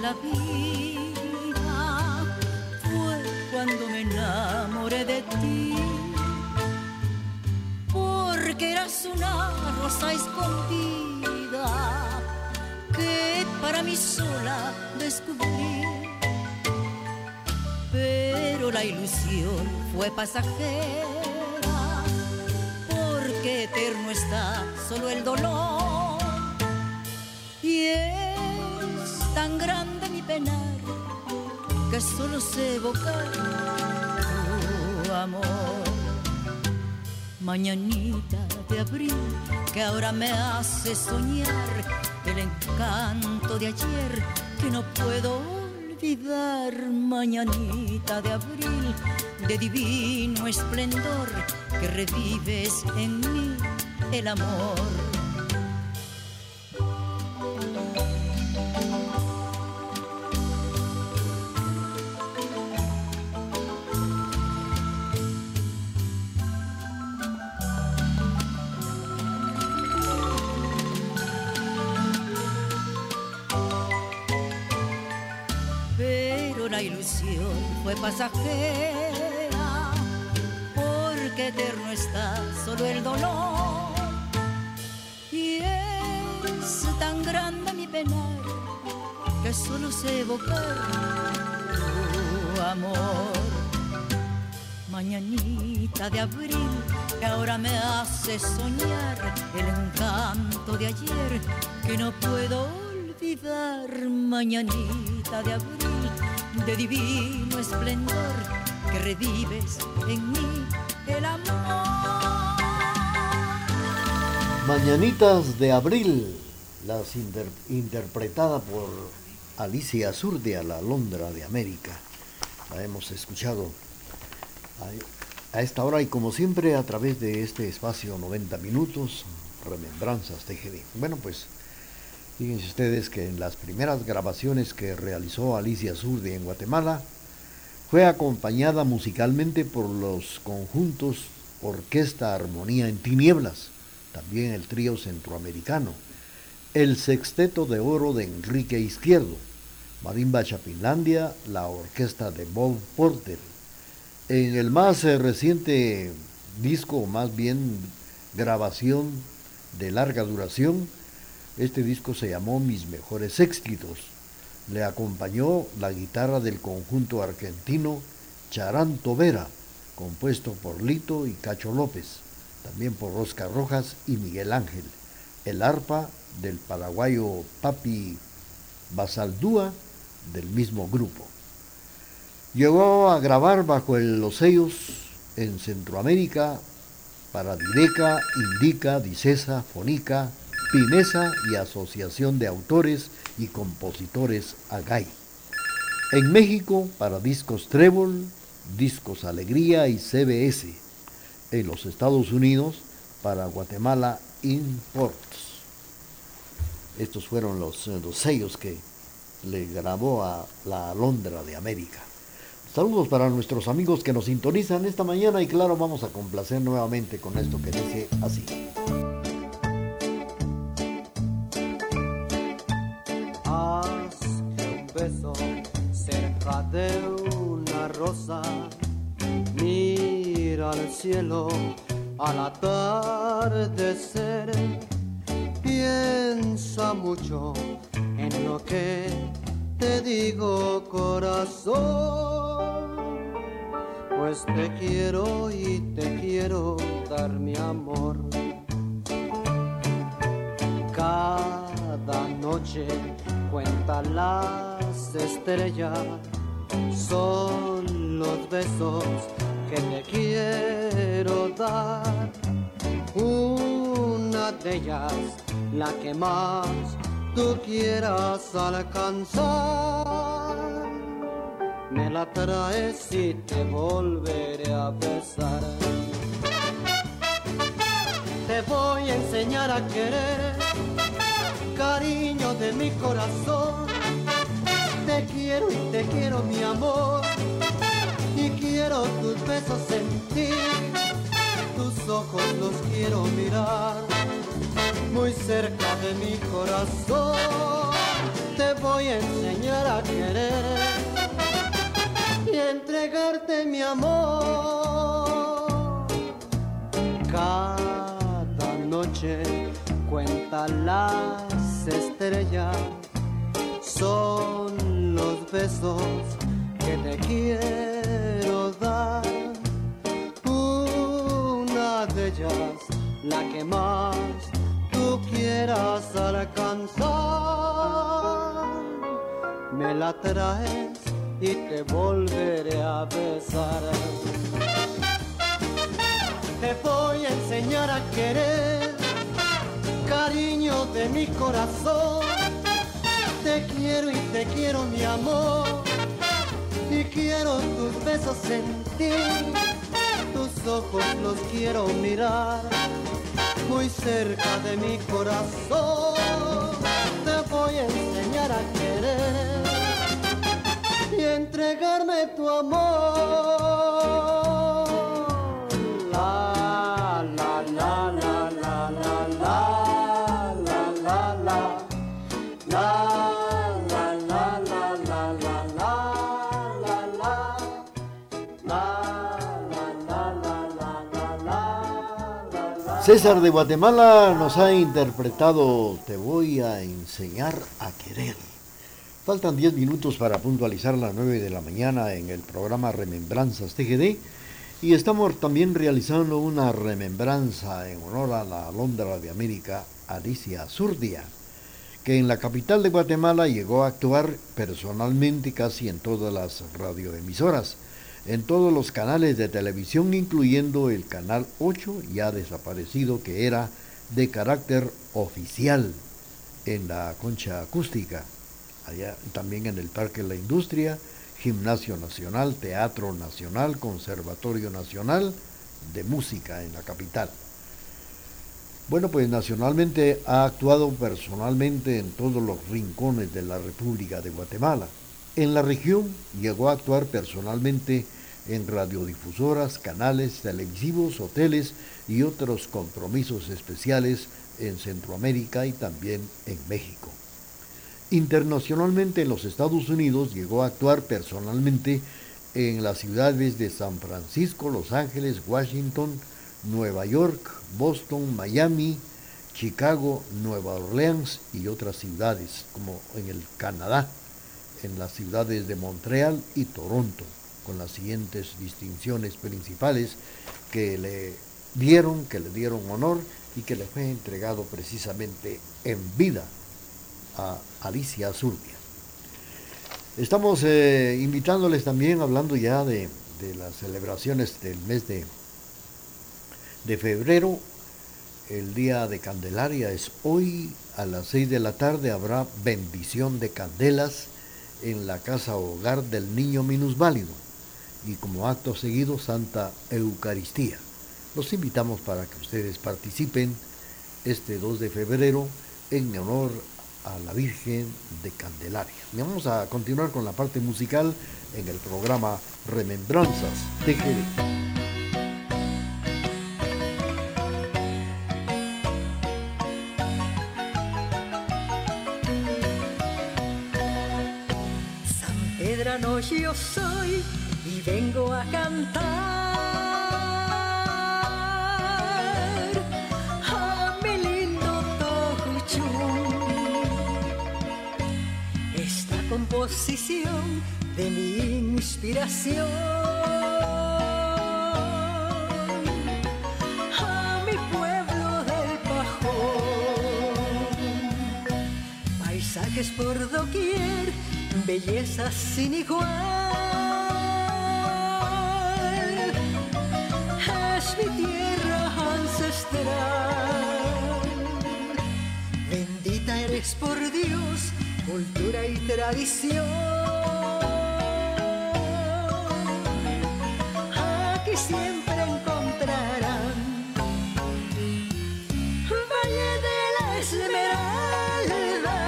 la vida fue cuando me enamoré de ti. Porque eras una rosa escondida que para mí sola descubrí. Pero la ilusión fue pasajera, porque eterno está solo el dolor. Y es tan grande que solo sé evocar tu amor. Mañanita de abril que ahora me hace soñar el encanto de ayer que no puedo olvidar. Mañanita de abril de divino esplendor que revives en mí el amor. Pasajera, porque eterno está solo el dolor. Y es tan grande mi penar que solo sé evocar tu amor. Mañanita de abril que ahora me hace soñar el encanto de ayer que no puedo olvidar. Mañanita de abril de divino esplendor que revives en mí el amor. Mañanitas de abril, las interpretada por Alicia Zurdia, la Londra de América. La hemos escuchado a esta hora y como siempre a través de este espacio 90 minutos, remembranzas TGD. Bueno, pues Fíjense ustedes que en las primeras grabaciones que realizó Alicia Zurdi en Guatemala, fue acompañada musicalmente por los conjuntos Orquesta Armonía en Tinieblas, también el trío centroamericano, el Sexteto de Oro de Enrique Izquierdo, Marimba Chapinlandia, la orquesta de Bob Porter. En el más eh, reciente disco, más bien grabación de larga duración, este disco se llamó Mis Mejores Éxitos. Le acompañó la guitarra del conjunto argentino Charanto Vera, compuesto por Lito y Cacho López, también por Oscar Rojas y Miguel Ángel. El arpa del paraguayo Papi Basaldúa del mismo grupo. Llegó a grabar bajo los sellos en Centroamérica para Direca, Indica, Dicesa, Fonica, Pinesa y Asociación de Autores y Compositores AGAI. En México para Discos Trébol, Discos Alegría y CBS. En los Estados Unidos para Guatemala Imports. Estos fueron los, eh, los sellos que le grabó a la Alondra de América. Saludos para nuestros amigos que nos sintonizan esta mañana y claro, vamos a complacer nuevamente con esto que dice así. Mira al cielo al atardecer, piensa mucho en lo que te digo corazón, pues te quiero y te quiero dar mi amor. Cada noche cuenta las estrellas son los besos que te quiero dar. Una de ellas, la que más tú quieras alcanzar. Me la traes y te volveré a besar. Te voy a enseñar a querer, cariño de mi corazón te quiero y te quiero mi amor y quiero tus besos sentir, tus ojos los quiero mirar muy cerca de mi corazón. te voy a enseñar a querer y entregarte mi amor. Cada noche cuenta las estrellas, son los besos que te quiero dar. Una de ellas, la que más tú quieras alcanzar, me la traes y te volveré a besar. Te voy a enseñar a querer, cariño de mi corazón. Quiero y te quiero mi amor. Y quiero tus besos sentir, tus ojos los quiero mirar, muy cerca de mi corazón. Te voy a enseñar a querer y entregarme tu amor. César de Guatemala nos ha interpretado Te voy a enseñar a querer. Faltan 10 minutos para puntualizar las 9 de la mañana en el programa Remembranzas TGD y estamos también realizando una remembranza en honor a la Alondra de América, Alicia Zurdia, que en la capital de Guatemala llegó a actuar personalmente casi en todas las radioemisoras en todos los canales de televisión, incluyendo el canal 8, ya desaparecido, que era de carácter oficial en la concha acústica, allá también en el Parque la Industria, Gimnasio Nacional, Teatro Nacional, Conservatorio Nacional de Música en la capital. Bueno, pues nacionalmente ha actuado personalmente en todos los rincones de la República de Guatemala. En la región llegó a actuar personalmente en radiodifusoras, canales televisivos, hoteles y otros compromisos especiales en Centroamérica y también en México. Internacionalmente en los Estados Unidos llegó a actuar personalmente en las ciudades de San Francisco, Los Ángeles, Washington, Nueva York, Boston, Miami, Chicago, Nueva Orleans y otras ciudades, como en el Canadá en las ciudades de Montreal y Toronto, con las siguientes distinciones principales que le dieron, que le dieron honor y que le fue entregado precisamente en vida a Alicia Azurdia. Estamos eh, invitándoles también, hablando ya de, de, las celebraciones del mes de, de febrero, el día de Candelaria es hoy a las 6 de la tarde, habrá bendición de candelas en la casa hogar del niño minusválido y como acto seguido Santa Eucaristía. Los invitamos para que ustedes participen este 2 de febrero en honor a la Virgen de Candelaria. Y vamos a continuar con la parte musical en el programa Remembranzas de Jerez. Yo soy y vengo a cantar a mi lindo Tojuchú. Esta composición de mi inspiración. a mi pueblo del Paisajes por doquier belleza sin igual. Bendita eres por Dios, cultura y tradición. Aquí siempre encontrarán Valle de la Esmeralda.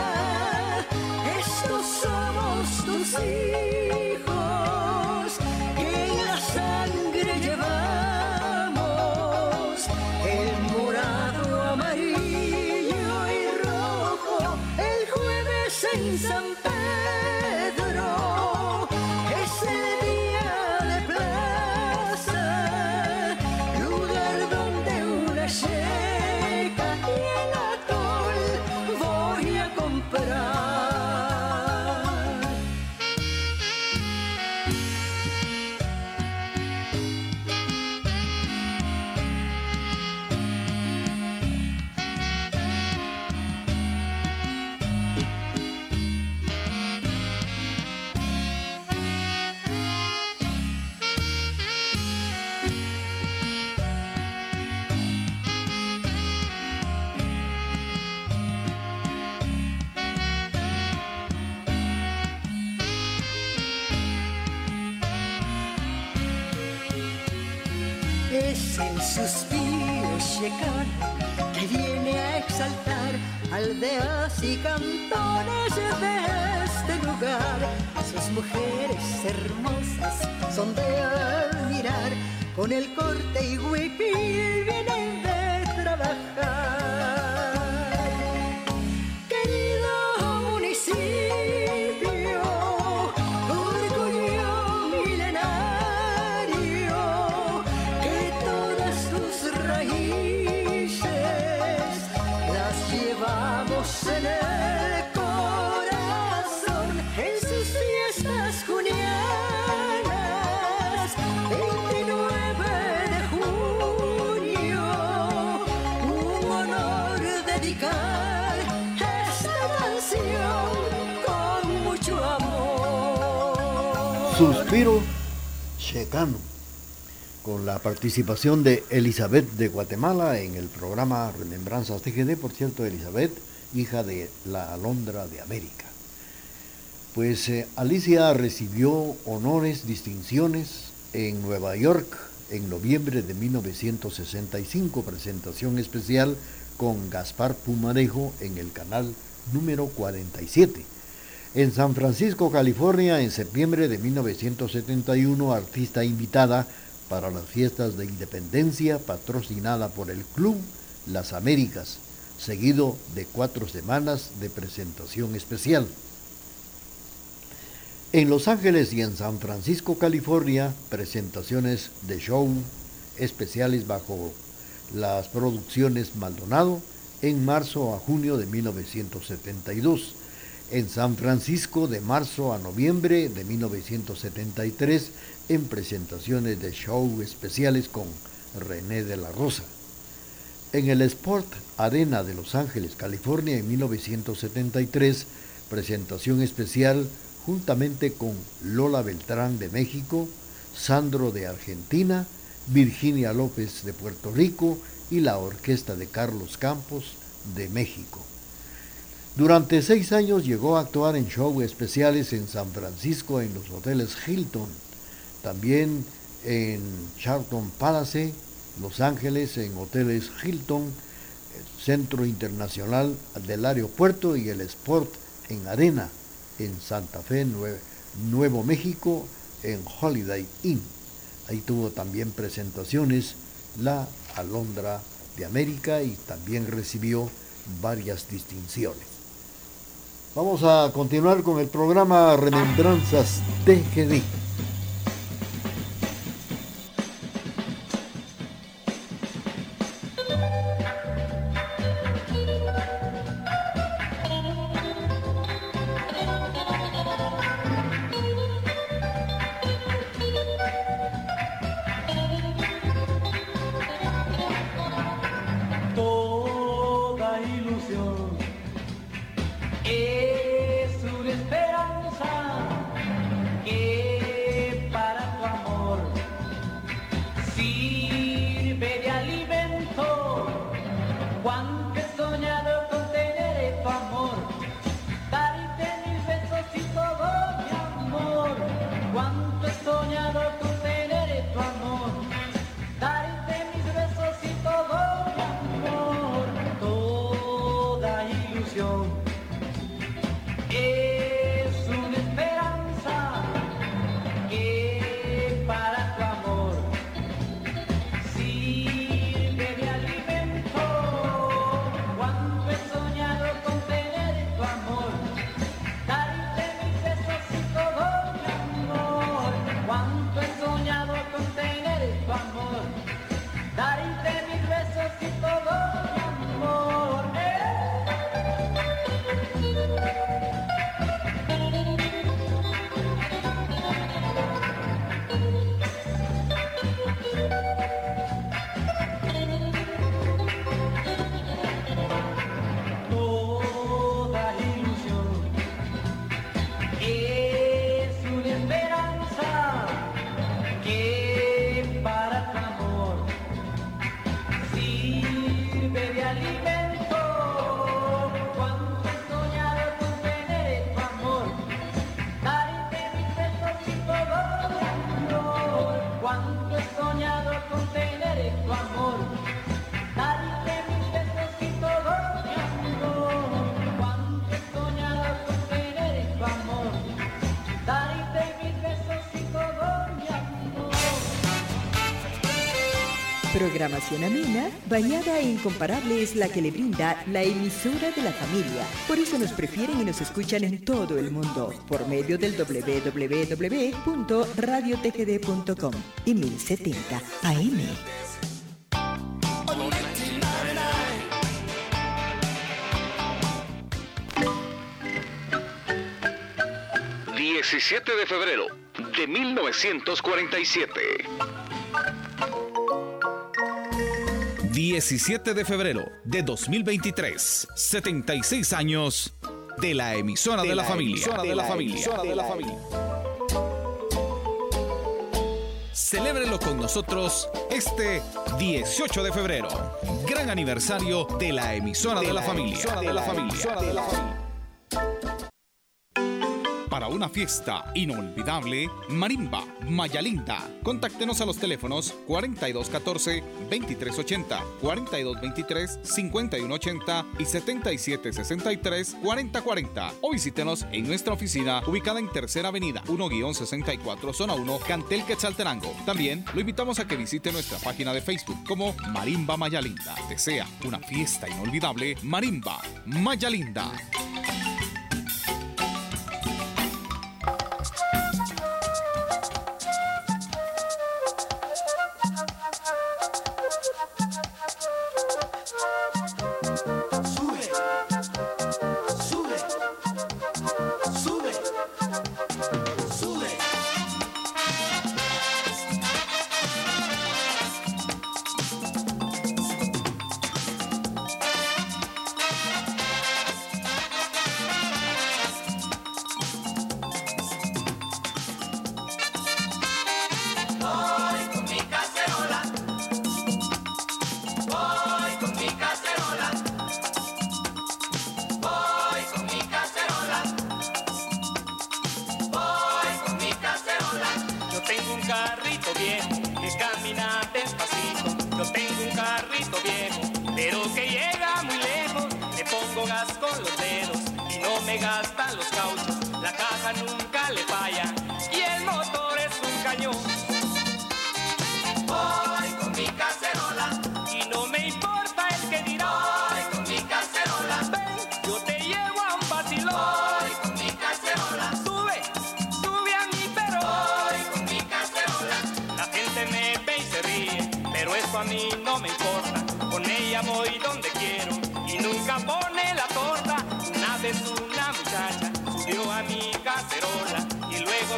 Estos somos tus hijos. xanh xâm y cantones de este lugar. Sus mujeres hermosas son de admirar, con el corte y huipil vienen de trabajar. Suspiro Checano, con la participación de Elizabeth de Guatemala en el programa Remembranzas TGD, por cierto, Elizabeth, hija de la Alondra de América. Pues eh, Alicia recibió honores, distinciones en Nueva York en noviembre de 1965, presentación especial con Gaspar Pumarejo en el canal número 47 en San Francisco, California, en septiembre de 1971, artista invitada para las fiestas de independencia patrocinada por el Club Las Américas, seguido de cuatro semanas de presentación especial. En Los Ángeles y en San Francisco, California, presentaciones de show especiales bajo las producciones Maldonado en marzo a junio de 1972 en San Francisco de marzo a noviembre de 1973 en presentaciones de show especiales con René de la Rosa. En el Sport Arena de Los Ángeles, California en 1973, presentación especial juntamente con Lola Beltrán de México, Sandro de Argentina, Virginia López de Puerto Rico y la orquesta de Carlos Campos de México. Durante seis años llegó a actuar en shows especiales en San Francisco en los hoteles Hilton, también en Charlton Palace, Los Ángeles en hoteles Hilton, Centro Internacional del Aeropuerto y el Sport en Arena en Santa Fe, Nuevo México, en Holiday Inn. Ahí tuvo también presentaciones la Alondra de América y también recibió varias distinciones. Vamos a continuar con el programa Remembranzas TGD. Programación amena, bañada e incomparable es la que le brinda la emisora de la familia. Por eso nos prefieren y nos escuchan en todo el mundo por medio del www.radiotgd.com y 1070 AM. 17 de febrero de 1947. 17 de febrero de 2023. 76 años de la emisora de, la, familia. de, la, familia. de la familia. Celébrelo con nosotros este 18 de febrero. Gran aniversario de la emisora de, la, familia. De la familia para una fiesta inolvidable, Marimba, Mayalinda. Contáctenos a los teléfonos 4214-2380, 4223-5180 y 7763-4040 o visítenos en nuestra oficina ubicada en Tercera Avenida 1-64 Zona 1, Cantel Quetzaltenango. También lo invitamos a que visite nuestra página de Facebook como Marimba Mayalinda. Desea una fiesta inolvidable, Marimba, Mayalinda.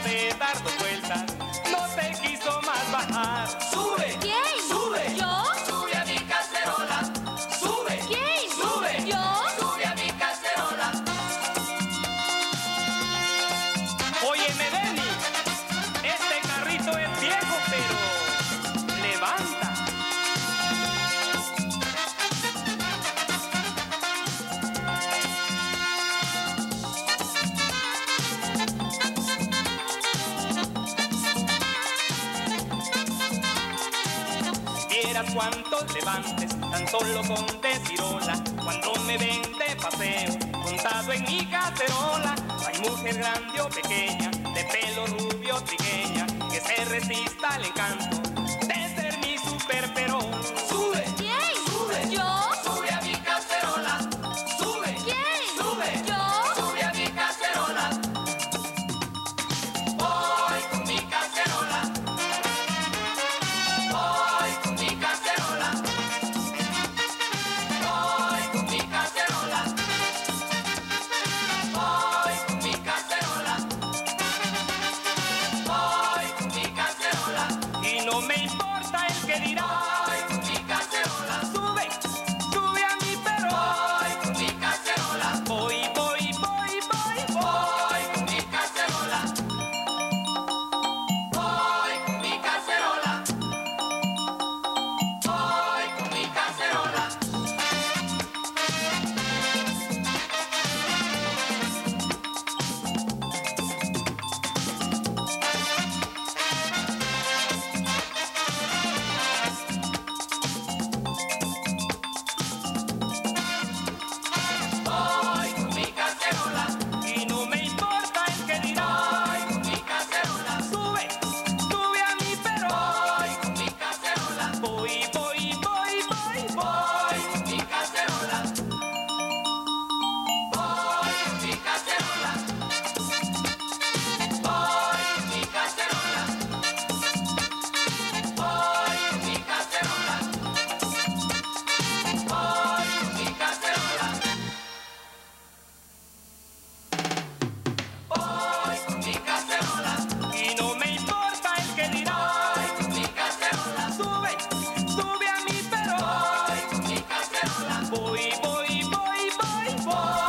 me solo con decirola. Cuando me ven de paseo, montado en mi cacerola, hay mujer grande o pequeña, de pelo rubio trigueña, que se resista al encanto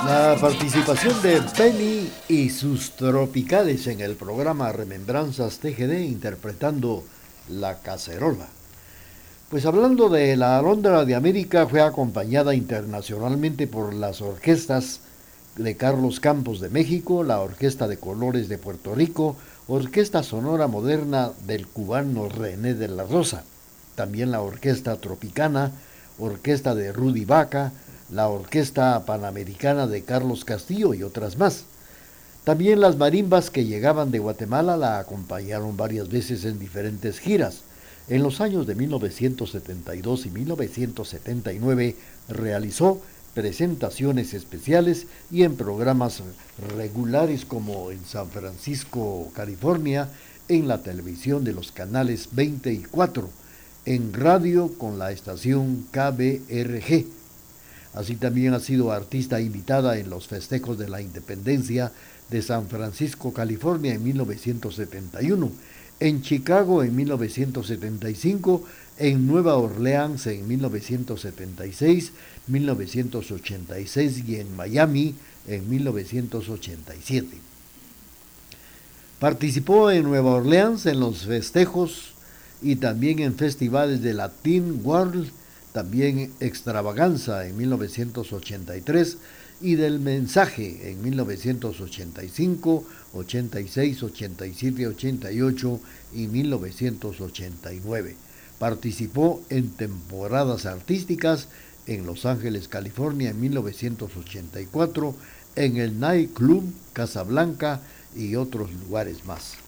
La participación de Penny y sus tropicales en el programa Remembranzas TGD interpretando La Cacerola. Pues hablando de la Alondra de América, fue acompañada internacionalmente por las orquestas de Carlos Campos de México, la Orquesta de Colores de Puerto Rico, Orquesta Sonora Moderna del cubano René de la Rosa, también la Orquesta Tropicana, Orquesta de Rudy Vaca, la Orquesta Panamericana de Carlos Castillo y otras más. También las marimbas que llegaban de Guatemala la acompañaron varias veces en diferentes giras. En los años de 1972 y 1979 realizó presentaciones especiales y en programas regulares como en San Francisco, California, en la televisión de los canales 20 y 4, en radio con la estación KBRG Así también ha sido artista invitada en los festejos de la independencia de San Francisco, California en 1971, en Chicago en 1975, en Nueva Orleans en 1976, 1986 y en Miami en 1987. Participó en Nueva Orleans en los festejos y también en festivales de Latin World también Extravaganza en 1983 y del Mensaje en 1985, 86, 87, 88 y 1989. Participó en temporadas artísticas en Los Ángeles, California en 1984, en el Night Club Casablanca y otros lugares más.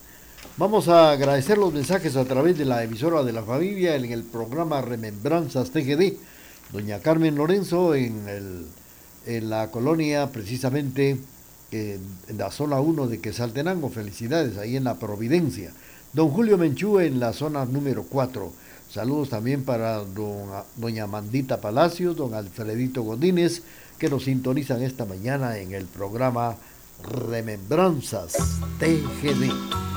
Vamos a agradecer los mensajes a través de la emisora de la familia en el programa Remembranzas TGD. Doña Carmen Lorenzo en, el, en la colonia, precisamente en, la zona 1 de Quesaltenango. Felicidades ahí en la Providencia. Don Julio Menchú en la zona número 4. Saludos también para doña Mandita Palacios, don Alfredito Godínez, que nos sintonizan esta mañana en el programa Remembranzas TGD.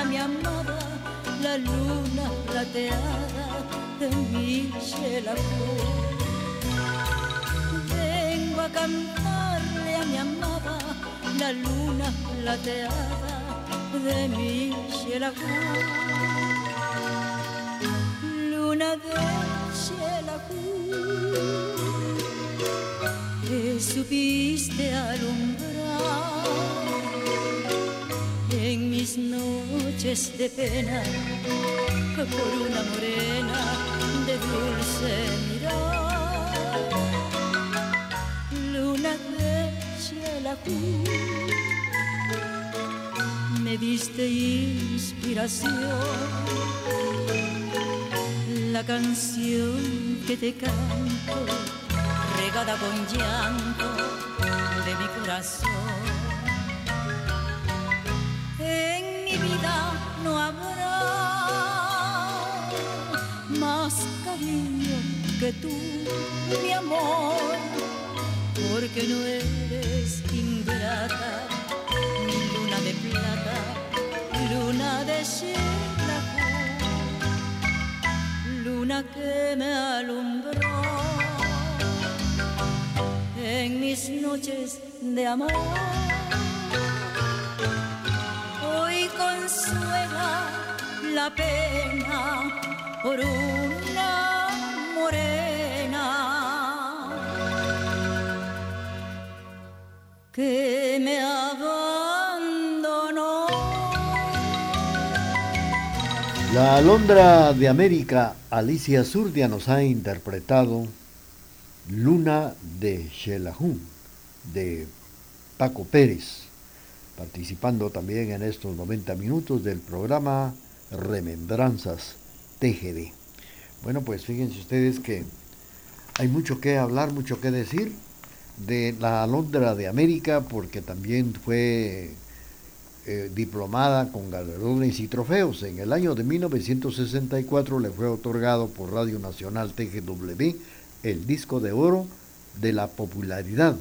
a mi amada la luna plateada de mi Michel Vengo a cantarle a mi amada la luna plateada de mi Michel Luna de Michel que supiste alumbrar pena por una morena de dulce mirar. Luna de Xelajú, me diste inspiración, la canción que te canto, regada con llanto de mi corazón. No habrá más cariño que tú, mi amor, porque no eres ingrata, ni luna de plata, luna de cielo, luna que me alumbró en mis noches de amor la pena por una morena que me abandonó. La alondra de América, Alicia Zurdia, nos ha interpretado Luna de Xelajún, de Paco Pérez, participando también en estos 90 minutos del programa Remembranzas TGD. Bueno, pues fíjense ustedes que hay mucho que hablar, mucho que decir de la alondra de América, porque también fue eh, diplomada con galardones y trofeos. En el año de 1964 le fue otorgado por Radio Nacional TGW el disco de oro de la popularidad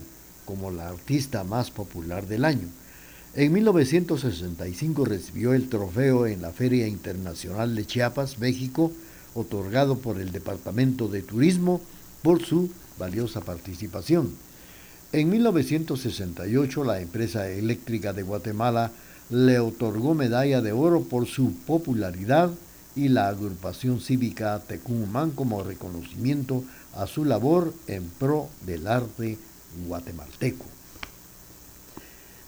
como la artista más popular del año. En 1965 recibió el trofeo en la Feria Internacional de Chiapas, México, otorgado por el Departamento de Turismo por su valiosa participación. En 1968 la empresa eléctrica de Guatemala le otorgó medalla de oro por su popularidad y la agrupación cívica Tecumán como reconocimiento a su labor en pro del arte guatemalteco.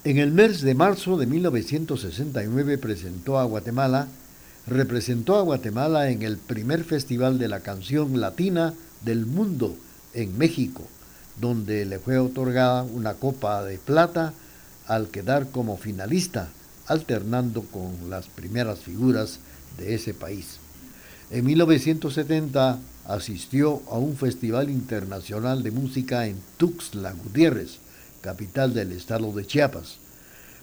En el mes de marzo de 1969 presentó a Guatemala, representó a Guatemala en el primer Festival de la Canción Latina del Mundo en México, donde le fue otorgada una copa de plata al quedar como finalista alternando con las primeras figuras de ese país. En 1970 asistió a un festival internacional de música en Tuxtla Gutiérrez, capital del estado de Chiapas,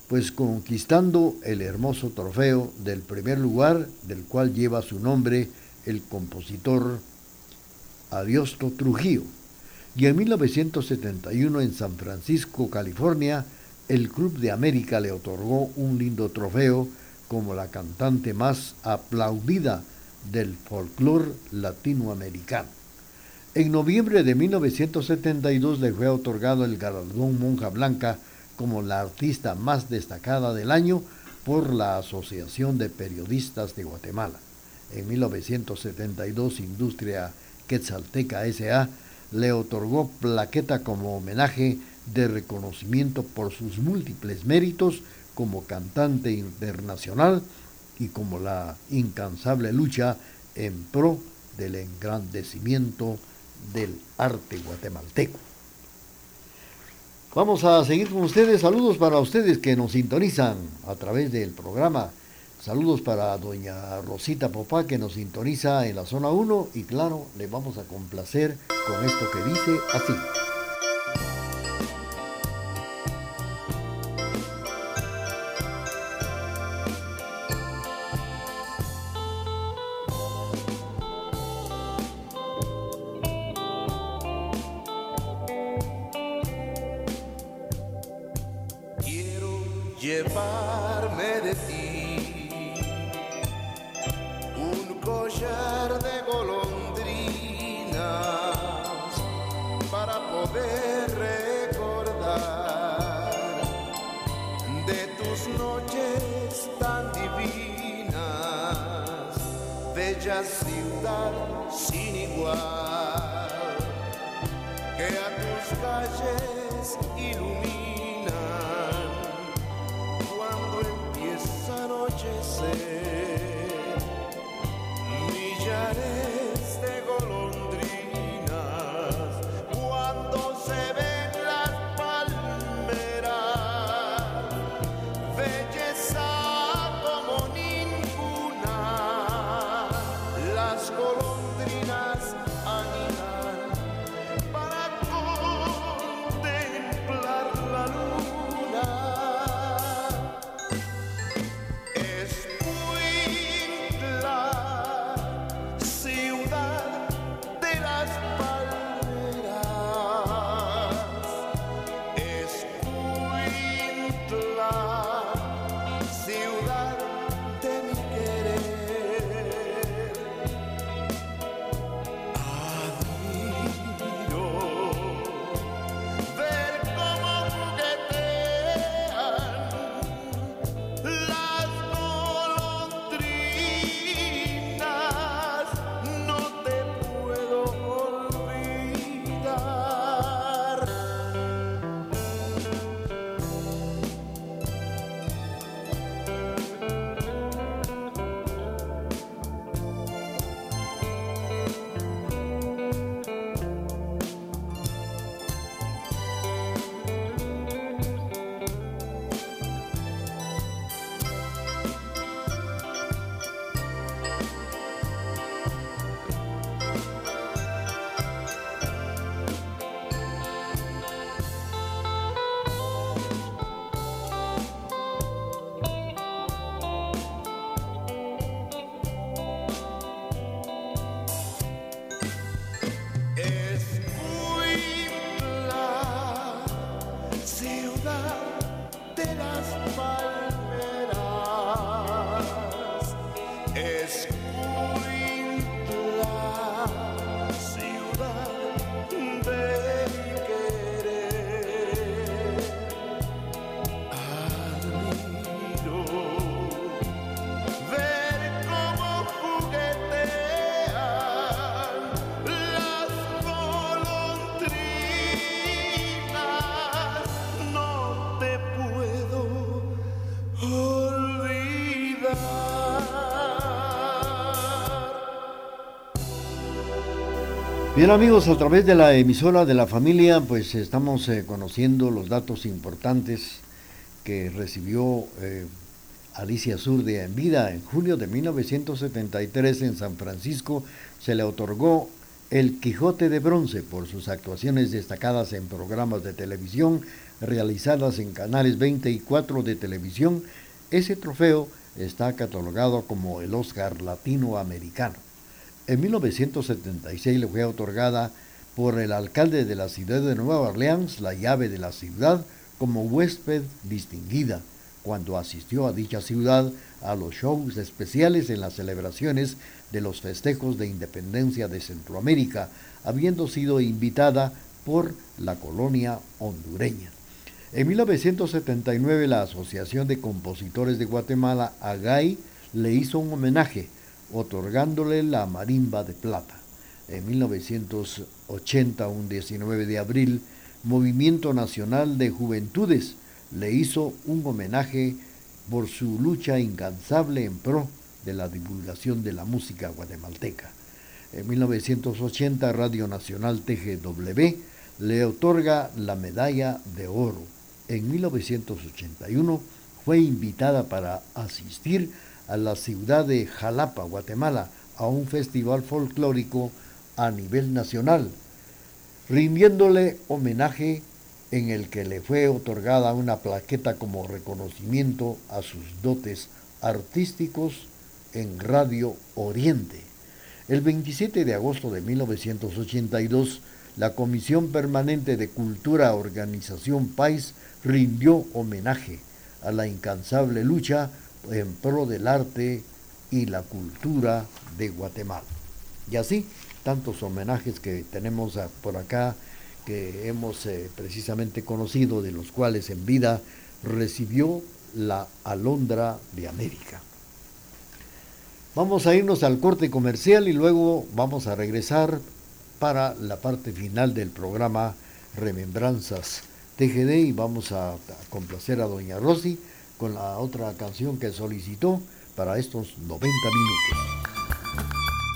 pues conquistando el hermoso trofeo del primer lugar del cual lleva su nombre el compositor Adiosto Trujillo. Y en 1971 en San Francisco, California, el Club de América le otorgó un lindo trofeo como la cantante más aplaudida del folclore latinoamericano. En noviembre de 1972 le fue otorgado el galardón Monja Blanca como la artista más destacada del año por la Asociación de Periodistas de Guatemala. En 1972 Industria Quetzalteca S.A. le otorgó plaqueta como homenaje de reconocimiento por sus múltiples méritos como cantante internacional y como la incansable lucha en pro del engrandecimiento del arte guatemalteco. Vamos a seguir con ustedes. Saludos para ustedes que nos sintonizan a través del programa. Saludos para doña Rosita Popá que nos sintoniza en la zona 1 y claro, le vamos a complacer con esto que dice así. sin igual, que a tus calles iluminan cuando empieza a anochecer. Bien amigos, a través de la emisora de la familia, pues estamos eh, conociendo los datos importantes que recibió eh, Alicia Zurdia en vida. En julio de 1973 en San Francisco se le otorgó el Quijote de Bronce por sus actuaciones destacadas en programas de televisión realizadas en canales 24 de televisión. Ese trofeo está catalogado como el Oscar Latinoamericano. En 1976 le fue otorgada por el alcalde de la ciudad de Nueva Orleans la llave de la ciudad como huésped distinguida cuando asistió a dicha ciudad a los shows especiales en las celebraciones de los festejos de independencia de Centroamérica, habiendo sido invitada por la colonia hondureña. En 1979 la Asociación de Compositores de Guatemala, AGAI, le hizo un homenaje otorgándole la marimba de plata. En 1980, un 19 de abril, Movimiento Nacional de Juventudes le hizo un homenaje por su lucha incansable en pro de la divulgación de la música guatemalteca. En 1980, Radio Nacional TGW le otorga la medalla de oro. En 1981 fue invitada para asistir a la ciudad de Jalapa, Guatemala, a un festival folclórico a nivel nacional, rindiéndole homenaje en el que le fue otorgada una plaqueta como reconocimiento a sus dotes artísticos en Radio Oriente. El 27 de agosto de 1982, la Comisión Permanente de Cultura Organización País rindió homenaje a la incansable lucha en pro del arte y la cultura de Guatemala. Y así, tantos homenajes que tenemos por acá, que hemos eh, precisamente conocido, de los cuales en vida recibió la Alondra de América. Vamos a irnos al corte comercial y luego vamos a regresar para la parte final del programa Remembranzas TGD y vamos a complacer a Doña Rosy con la otra canción que solicitó para estos 90 minutos.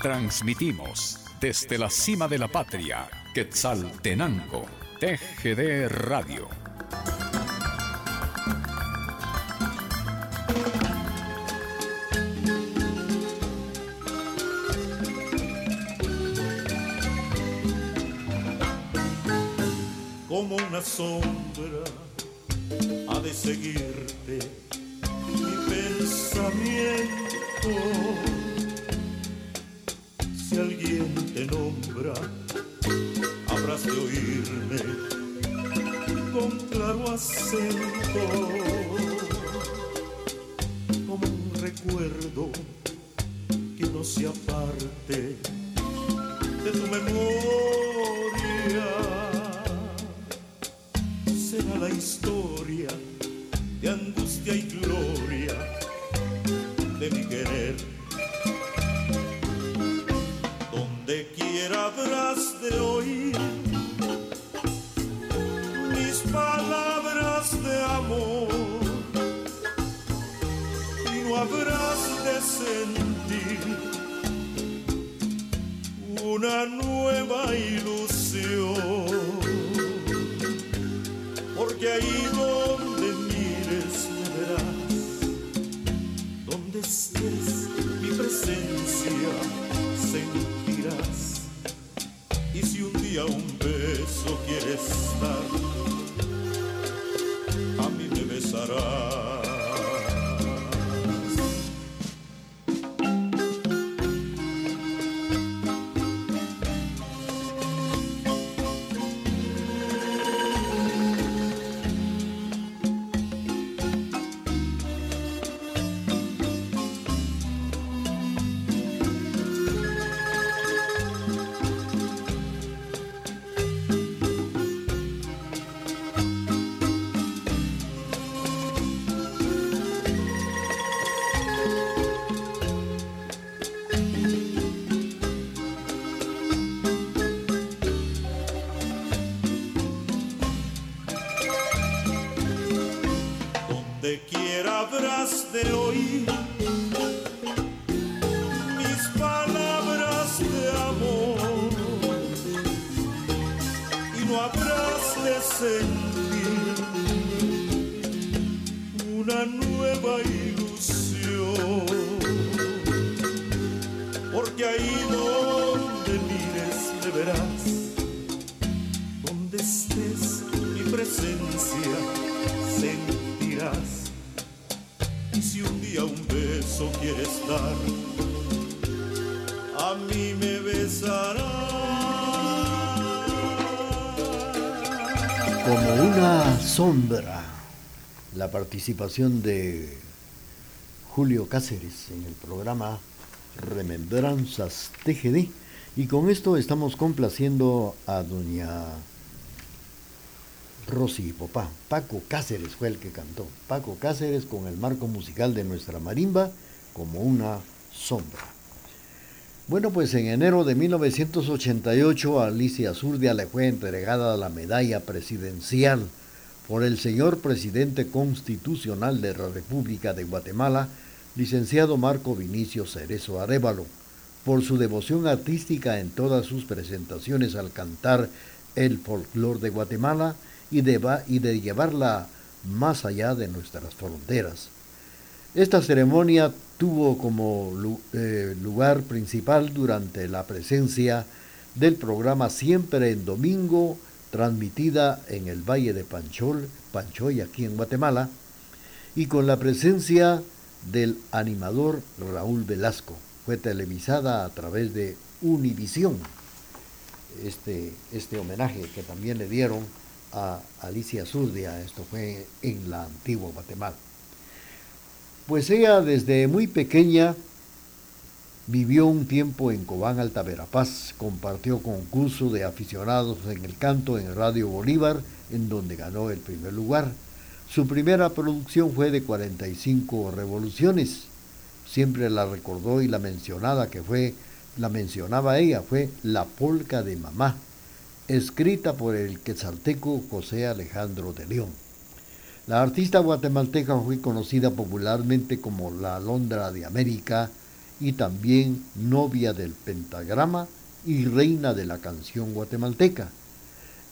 Transmitimos desde la cima de la patria, Quetzaltenango, TGD Radio. Como una sombra ha de seguirte mi pensamiento. Si alguien te nombra, habrás de oírme con claro acento, como un recuerdo que no se aparte de tu memoria mi presencia participación de Julio Cáceres en el programa Remembranzas TGD. Y con esto estamos complaciendo a doña Rosy Popá. Paco Cáceres fue el que cantó. Paco Cáceres con el marco musical de nuestra marimba como una sombra. Bueno, pues en enero de 1988 a Alicia Zurdia le fue entregada la medalla presidencial por el señor presidente constitucional de la República de Guatemala, licenciado Marco Vinicio Cerezo Arevalo, por su devoción artística en todas sus presentaciones al cantar el folclor de Guatemala y de, llevarla más allá de nuestras fronteras. Esta ceremonia tuvo como eh, lugar principal durante la presencia del programa Siempre en Domingo, transmitida en el Valle de Panchol, Panchoy, aquí en Guatemala, y con la presencia del animador Raúl Velasco. Fue televisada a través de Univisión, este, este homenaje que también le dieron a Alicia Zurdia, esto fue en la antigua Guatemala. Pues ella desde muy pequeña vivió un tiempo en Cobán, Alta Verapaz, compartió concurso de aficionados en el canto en Radio Bolívar, en donde ganó el primer lugar. Su primera producción fue de 45 revoluciones. Siempre la recordó y la mencionada que fue, la mencionaba ella, fue La Polca de Mamá, escrita por el quetzalteco José Alejandro de León. La artista guatemalteca fue conocida popularmente como la Alondra de América y también novia del pentagrama y reina de la canción guatemalteca.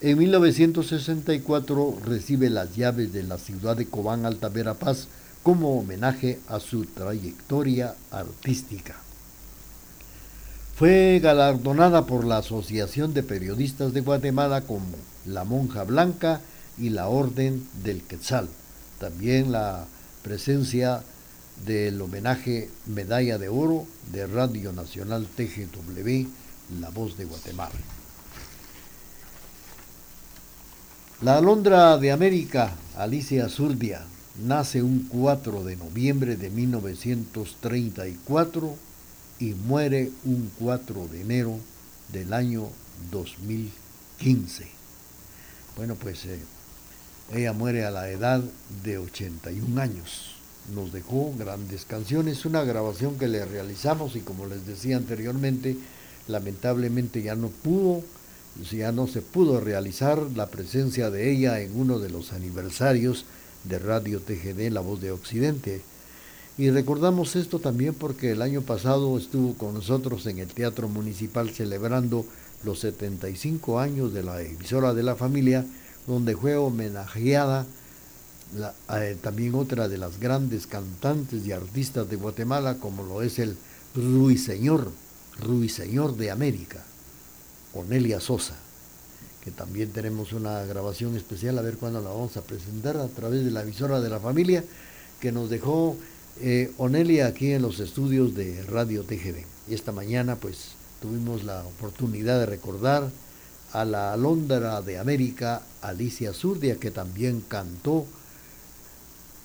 En 1964 recibe las llaves de la ciudad de Cobán Alta Verapaz como homenaje a su trayectoria artística. Fue galardonada por la Asociación de Periodistas de Guatemala como la Monja Blanca y la Orden del Quetzal. También la presencia del homenaje Medalla de Oro de Radio Nacional TGW, La Voz de Guatemala. La alondra de América, Alicia Zurdia, nace un 4 de noviembre de 1934 y muere un 4 de enero del año 2015. Bueno, pues eh, ella muere a la edad de 81 años. Nos dejó grandes canciones, una grabación que le realizamos y como les decía anteriormente, lamentablemente ya no pudo, ya no se pudo realizar la presencia de ella en uno de los aniversarios de Radio TGD, La Voz de Occidente. Y recordamos esto también porque el año pasado estuvo con nosotros en el Teatro Municipal celebrando los 75 años de la emisora de la familia donde fue homenajeada eh, también otra de las grandes cantantes y artistas de Guatemala, como lo es el Ruiseñor, Ruiseñor de América, Onelia Sosa, que también tenemos una grabación especial, a ver cuándo la vamos a presentar a través de la emisora de la familia, que nos dejó eh, Onelia aquí en los estudios de Radio TGV. Y esta mañana pues tuvimos la oportunidad de recordar a la alondra de América, Alicia Zurdia, que también cantó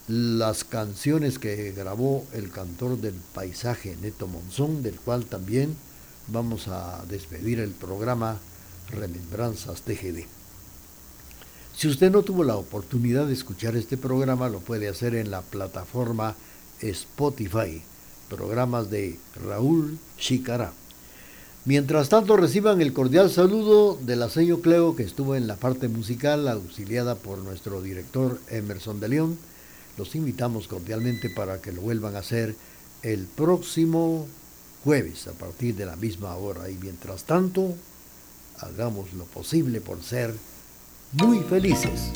las canciones que grabó el cantor del paisaje Neto Monzón, del cual también vamos a despedir el programa Remembranzas TGD. Si usted no tuvo la oportunidad de escuchar este programa, lo puede hacer en la plataforma Spotify, programas de Raúl Chicará. Mientras tanto reciban el cordial saludo de la Cleo que estuvo en la parte musical auxiliada por nuestro director Emerson de León. Los invitamos cordialmente para que lo vuelvan a hacer el próximo jueves a partir de la misma hora. Y mientras tanto, hagamos lo posible por ser muy felices.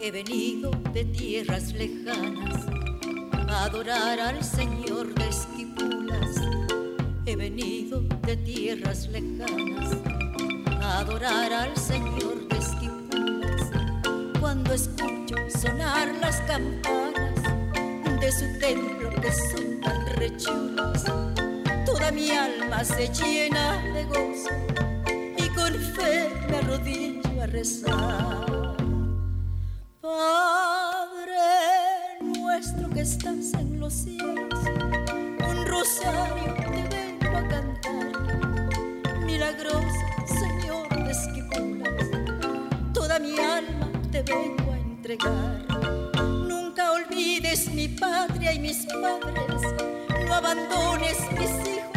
He venido de tierras lejanas adorar al Señor de Esquipulas. He venido de tierras lejanas a adorar al Señor de Esquipulas. Cuando escucho sonar las campanas de su templo que son tan rechulas, toda mi alma se llena de gozo y con fe me arrodillo a rezar. Padre estás en los cielos, un rosario te vengo a cantar. Milagroso Señor de Esquipulas, toda mi alma te vengo a entregar. Nunca olvides mi patria y mis padres, no abandones mis hijos,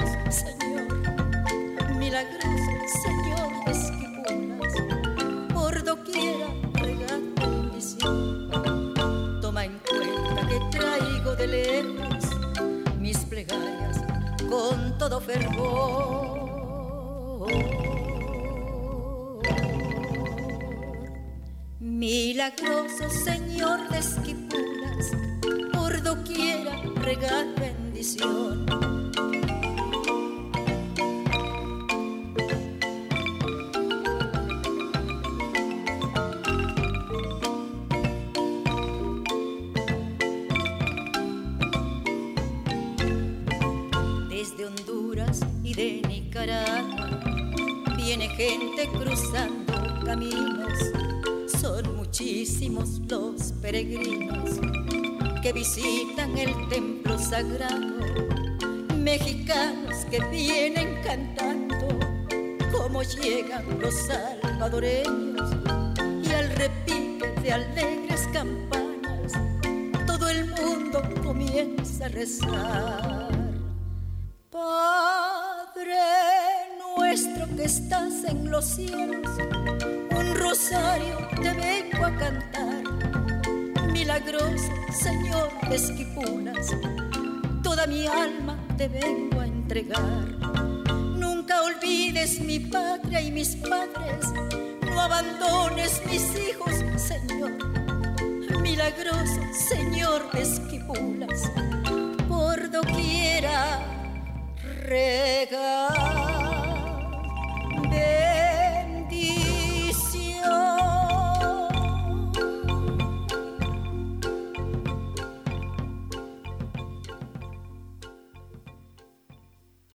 de mis plegarias con todo fervor. Milagroso Señor de Esquipulas, por doquiera regala bendición. Gente cruzando caminos. Son muchísimos los peregrinos que visitan el templo sagrado. Mexicanos que vienen cantando como llegan los salvadoreños y al repique de alegres campanas todo el mundo comienza a rezar. en los cielos, un rosario te vengo a cantar. Milagroso Señor Esquipulas, toda mi alma te vengo a entregar. Nunca olvides mi patria y mis padres, no abandones mis hijos, Señor. Milagroso Señor Esquipulas, por doquiera regar.